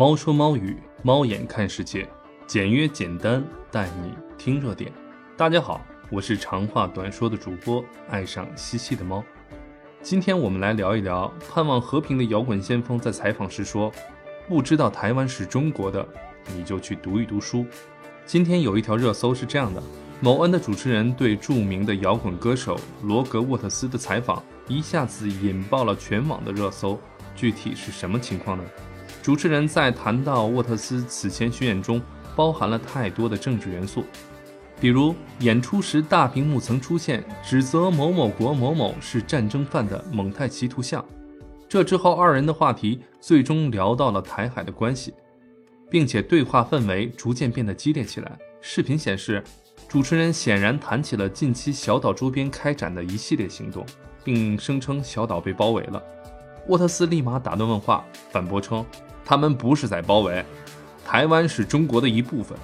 猫说猫语，猫眼看世界，简约简单，带你听热点。大家好，我是长话短说的主播，爱上西西的猫。今天我们来聊一聊盼望和平的摇滚先锋在采访时说：“不知道台湾是中国的，你就去读一读书。”今天有一条热搜是这样的：某恩的主持人对著名的摇滚歌手罗格沃特斯的采访，一下子引爆了全网的热搜。具体是什么情况呢？主持人在谈到沃特斯此前巡演中包含了太多的政治元素，比如演出时大屏幕曾出现指责某某国某某是战争犯的蒙太奇图像。这之后，二人的话题最终聊到了台海的关系，并且对话氛围逐渐变得激烈起来。视频显示，主持人显然谈起了近期小岛周边开展的一系列行动，并声称小岛被包围了。沃特斯立马打断问话，反驳称。他们不是在包围，台湾是中国的一部分。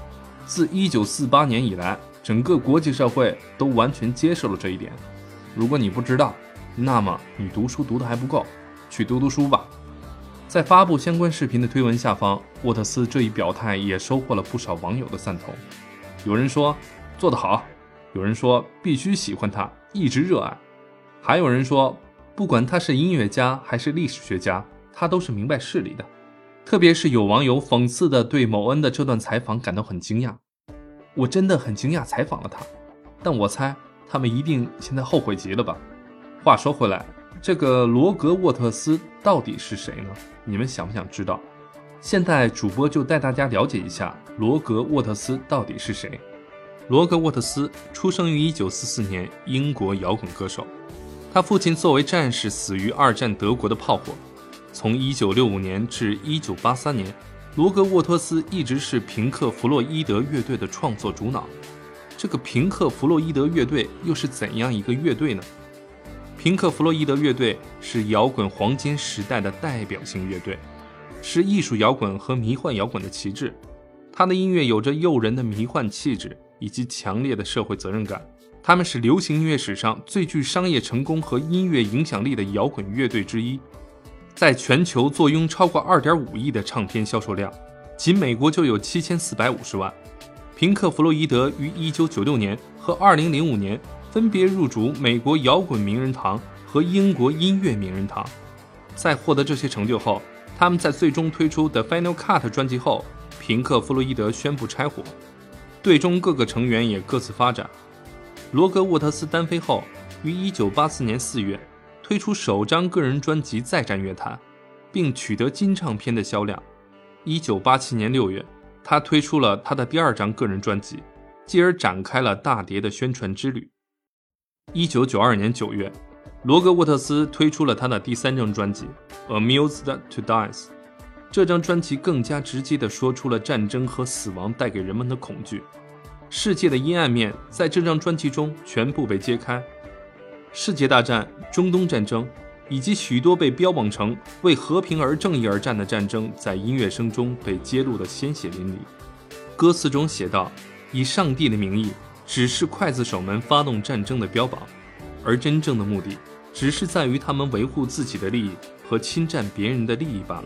自一九四八年以来，整个国际社会都完全接受了这一点。如果你不知道，那么你读书读的还不够，去读读书吧。在发布相关视频的推文下方，沃特斯这一表态也收获了不少网友的赞同。有人说做得好，有人说必须喜欢他，一直热爱，还有人说不管他是音乐家还是历史学家，他都是明白事理的。特别是有网友讽刺的对某恩的这段采访感到很惊讶，我真的很惊讶采访了他，但我猜他们一定现在后悔极了吧。话说回来，这个罗格沃特斯到底是谁呢？你们想不想知道？现在主播就带大家了解一下罗格沃特斯到底是谁。罗格沃特斯出生于1944年，英国摇滚歌手，他父亲作为战士死于二战德国的炮火。从1965年至1983年，罗格沃托斯一直是平克·弗洛伊德乐队的创作主脑。这个平克·弗洛伊德乐队又是怎样一个乐队呢？平克·弗洛伊德乐队是摇滚黄金时代的代表性乐队，是艺术摇滚和迷幻摇滚的旗帜。他的音乐有着诱人的迷幻气质以及强烈的社会责任感。他们是流行音乐史上最具商业成功和音乐影响力的摇滚乐队之一。在全球坐拥超过二点五亿的唱片销售量，仅美国就有七千四百五十万。平克·弗洛伊德于一九九六年和二零零五年分别入主美国摇滚名人堂和英国音乐名人堂。在获得这些成就后，他们在最终推出的《Final Cut》专辑后，平克·弗洛伊德宣布拆伙，队中各个成员也各自发展。罗格沃特斯单飞后，于一九八四年四月。推出首张个人专辑再战乐坛，并取得金唱片的销量。一九八七年六月，他推出了他的第二张个人专辑，继而展开了大碟的宣传之旅。一九九二年九月，罗格沃特斯推出了他的第三张专辑《Amused to Dance》。这张专辑更加直接地说出了战争和死亡带给人们的恐惧。世界的阴暗面在这张专辑中全部被揭开。世界大战、中东战争，以及许多被标榜成为和平而正义而战的战争，在音乐声中被揭露的鲜血淋漓。歌词中写道：“以上帝的名义，只是刽子手们发动战争的标榜，而真正的目的，只是在于他们维护自己的利益和侵占别人的利益罢了。”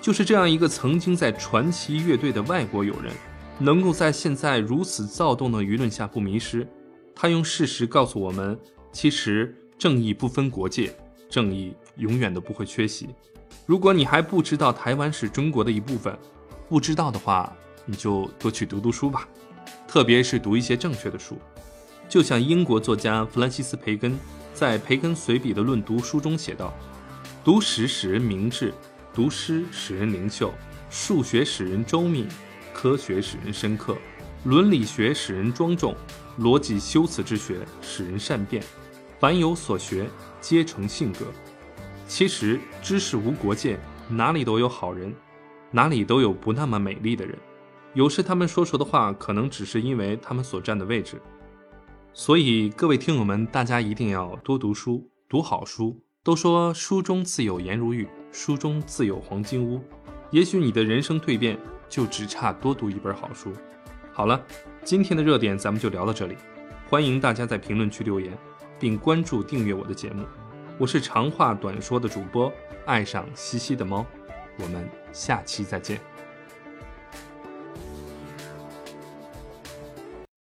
就是这样一个曾经在传奇乐队的外国友人，能够在现在如此躁动的舆论下不迷失。他用事实告诉我们。其实正义不分国界，正义永远都不会缺席。如果你还不知道台湾是中国的一部分，不知道的话，你就多去读读书吧，特别是读一些正确的书。就像英国作家弗兰西斯·培根在《培根随笔的论读书》中写道：“读史使人明智，读诗使人灵秀，数学使人周密，科学使人深刻，伦理学使人庄重，逻辑修辞之学使人善变。”凡有所学，皆成性格。其实知识无国界，哪里都有好人，哪里都有不那么美丽的人。有时他们说出的话，可能只是因为他们所站的位置。所以各位听友们，大家一定要多读书，读好书。都说书中自有颜如玉，书中自有黄金屋。也许你的人生蜕变，就只差多读一本好书。好了，今天的热点咱们就聊到这里，欢迎大家在评论区留言。并关注订阅我的节目，我是长话短说的主播，爱上西西的猫。我们下期再见。